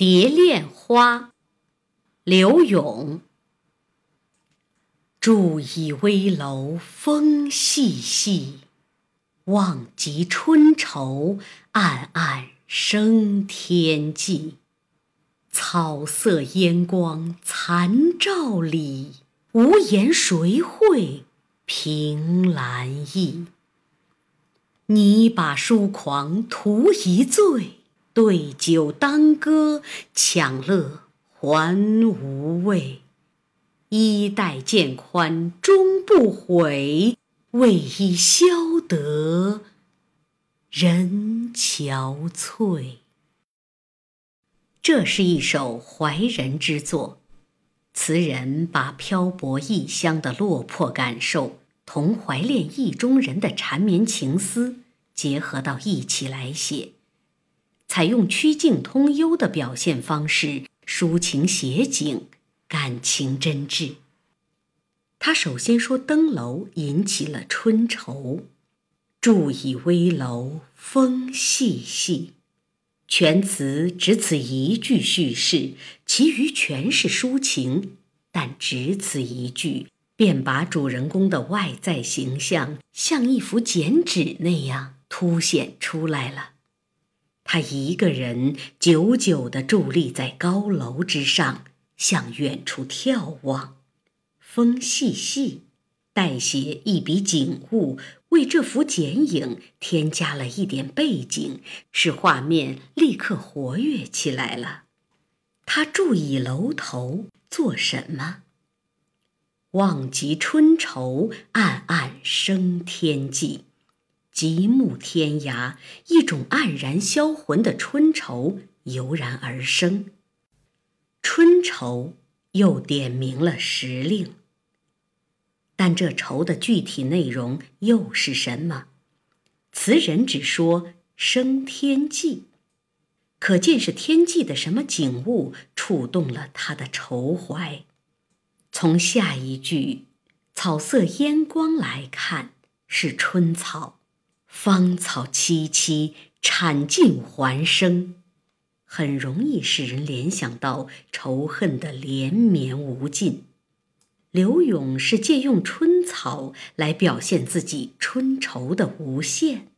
蝶恋花，刘永。伫倚危楼风细细，望极春愁暗暗生天际。草色烟光残照里，无言谁会凭栏意？拟把疏狂图一醉。对酒当歌，强乐还无味。衣带渐宽终不悔，为伊消得人憔悴。这是一首怀人之作，词人把漂泊异乡的落魄感受同怀恋意中人的缠绵情思结合到一起来写。采用曲径通幽的表现方式，抒情写景，感情真挚。他首先说登楼引起了春愁，伫倚危楼风细细，全词只此一句叙事，其余全是抒情。但只此一句，便把主人公的外在形象像一幅剪纸那样凸显出来了。他一个人久久地伫立在高楼之上，向远处眺望。风细细，代写一笔景物，为这幅剪影添加了一点背景，使画面立刻活跃起来了。他伫倚楼头做什么？望极春愁，暗暗生天际。极目天涯，一种黯然销魂的春愁油然而生。春愁又点明了时令，但这愁的具体内容又是什么？词人只说生天际，可见是天际的什么景物触动了他的愁怀。从下一句“草色烟光”来看，是春草。芳草萋萋，产尽还生，很容易使人联想到仇恨的连绵无尽。刘永是借用春草来表现自己春愁的无限。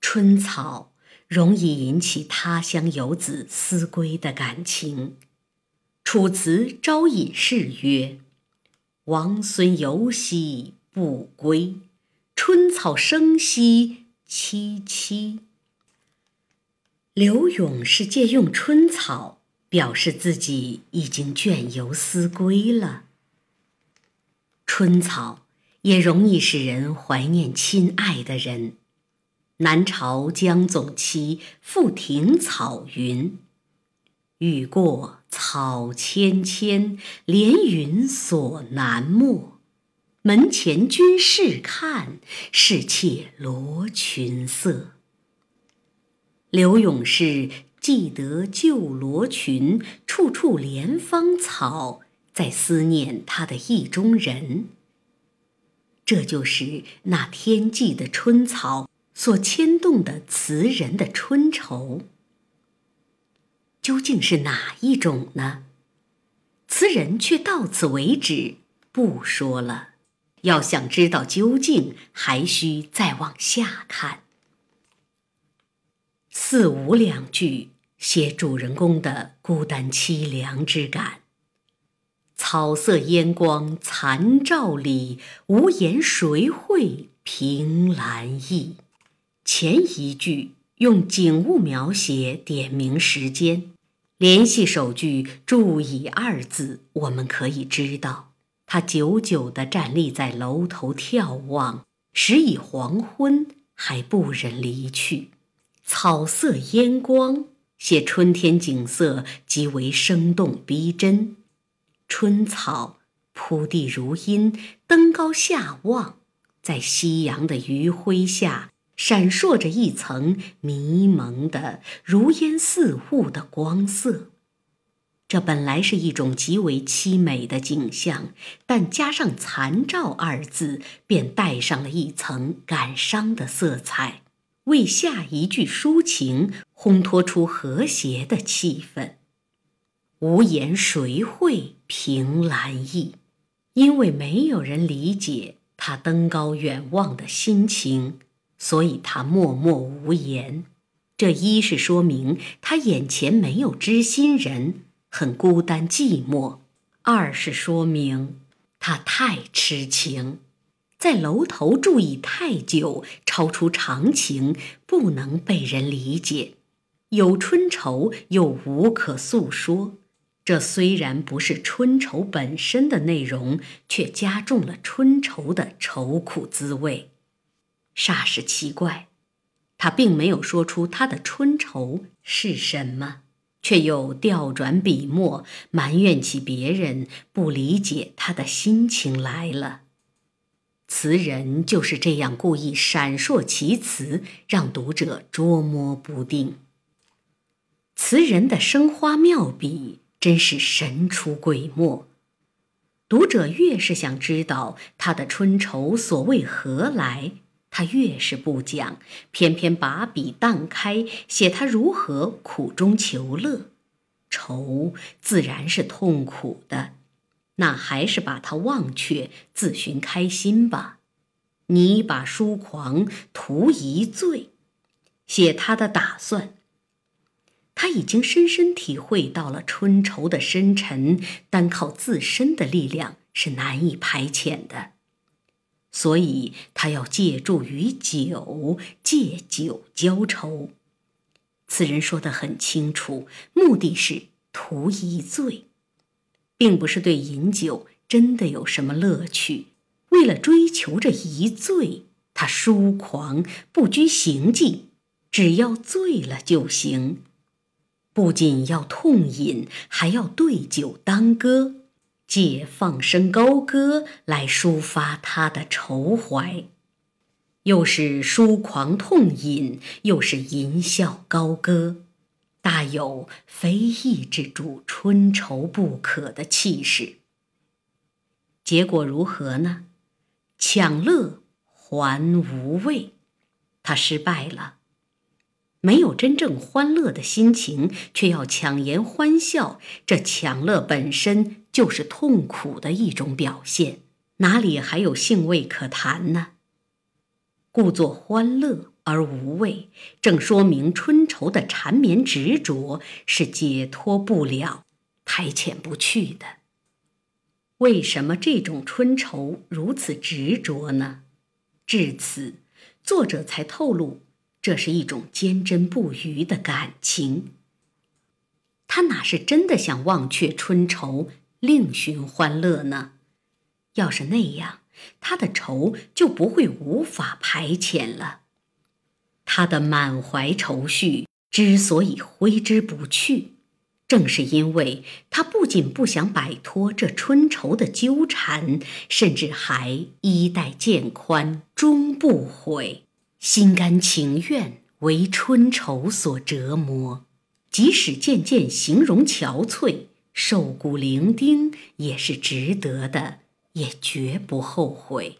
春草容易引起他乡游子思归的感情。楚辞《招隐士》曰：“王孙游兮不归。”春草生息萋萋。柳永是借用春草表示自己已经倦游思归了。春草也容易使人怀念亲爱的人。南朝江总期《赋庭草》云：“雨过草萋萋，连云锁南陌。”门前君试看，是妾罗裙色。刘永是记得旧罗裙，处处怜芳草，在思念他的意中人。这就是那天际的春草所牵动的词人的春愁。究竟是哪一种呢？词人却到此为止，不说了。要想知道究竟，还需再往下看。四五两句写主人公的孤单凄凉之感。草色烟光残照里，无言谁会凭栏意。前一句用景物描写点明时间，联系首句“注意”二字，我们可以知道。他久久地站立在楼头眺望，时已黄昏，还不忍离去。草色烟光，写春天景色极为生动逼真。春草铺地如茵，登高下望，在夕阳的余晖下，闪烁着一层迷蒙的如烟似雾的光色。这本来是一种极为凄美的景象，但加上“残照”二字，便带上了一层感伤的色彩。为下一句抒情烘托出和谐的气氛。无言谁会凭栏意？因为没有人理解他登高远望的心情，所以他默默无言。这一是说明他眼前没有知心人，很孤单寂寞；二是说明他太痴情，在楼头住意太久，超出常情，不能被人理解。有春愁又无可诉说，这虽然不是春愁本身的内容，却加重了春愁的愁苦滋味。煞是奇怪。他并没有说出他的春愁是什么，却又调转笔墨，埋怨起别人不理解他的心情来了。词人就是这样故意闪烁其词，让读者捉摸不定。词人的生花妙笔真是神出鬼没，读者越是想知道他的春愁所为何来。他越是不讲，偏偏把笔荡开，写他如何苦中求乐。愁自然是痛苦的，那还是把它忘却，自寻开心吧。你把疏狂图一醉，写他的打算。他已经深深体会到了春愁的深沉，单靠自身的力量是难以排遣的。所以他要借助于酒，借酒浇愁。此人说得很清楚，目的是图一醉，并不是对饮酒真的有什么乐趣。为了追求这一醉，他疏狂不拘形迹，只要醉了就行。不仅要痛饮，还要对酒当歌。借放声高歌来抒发他的愁怀，又是疏狂痛饮，又是吟啸高歌，大有非抑制住春愁不可的气势。结果如何呢？抢乐还无味，他失败了。没有真正欢乐的心情，却要强颜欢笑，这抢乐本身就是痛苦的一种表现，哪里还有兴味可谈呢？故作欢乐而无味，正说明春愁的缠绵执着是解脱不了、排遣不去的。为什么这种春愁如此执着呢？至此，作者才透露。这是一种坚贞不渝的感情。他哪是真的想忘却春愁，另寻欢乐呢？要是那样，他的愁就不会无法排遣了。他的满怀愁绪之所以挥之不去，正是因为他不仅不想摆脱这春愁的纠缠，甚至还衣带渐宽终不悔。心甘情愿为春愁所折磨，即使渐渐形容憔悴、瘦骨伶仃，也是值得的，也绝不后悔。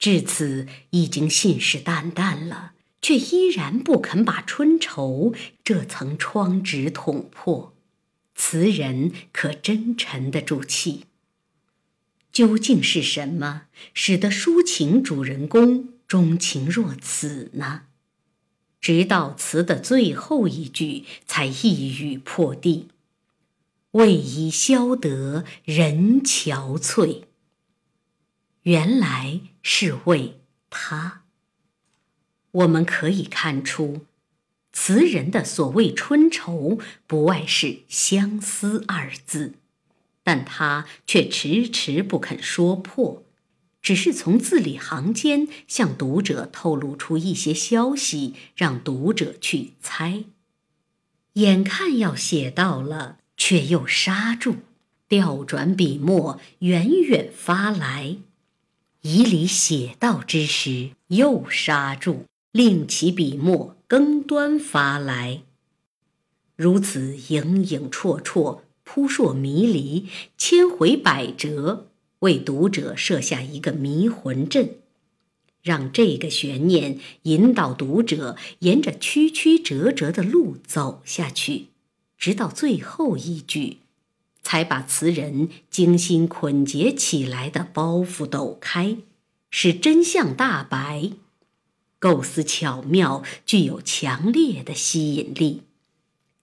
至此，已经信誓旦旦了，却依然不肯把春愁这层窗纸捅破。词人可真沉得住气？究竟是什么，使得抒情主人公？钟情若此呢？直到词的最后一句才一语破地：“为伊消得人憔悴。”原来是为他。我们可以看出，词人的所谓春愁，不外是相思二字，但他却迟迟不肯说破。只是从字里行间向读者透露出一些消息，让读者去猜。眼看要写到了，却又刹住，调转笔墨，远远发来；以里写到之时，又刹住，另起笔墨，更端发来。如此影影绰绰，扑朔迷离，千回百折。为读者设下一个迷魂阵，让这个悬念引导读者沿着曲曲折折的路走下去，直到最后一句，才把词人精心捆结起来的包袱抖开，使真相大白。构思巧妙，具有强烈的吸引力。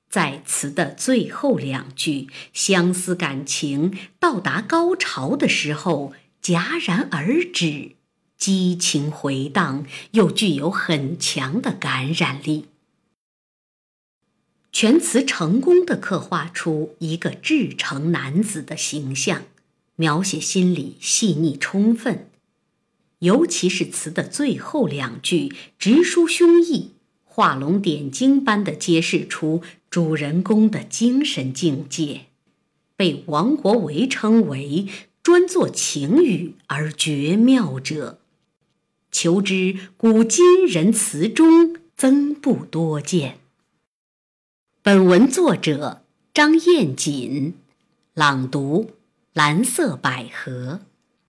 在词的最后两句，相思感情到达高潮的时候戛然而止，激情回荡，又具有很强的感染力。全词成功的刻画出一个至诚男子的形象，描写心理细腻充分。尤其是词的最后两句，直抒胸臆，画龙点睛般的揭示出主人公的精神境界，被王国维称为“专作情语而绝妙者”，求之古今人词中曾不多见。本文作者张艳锦，朗读：蓝色百合。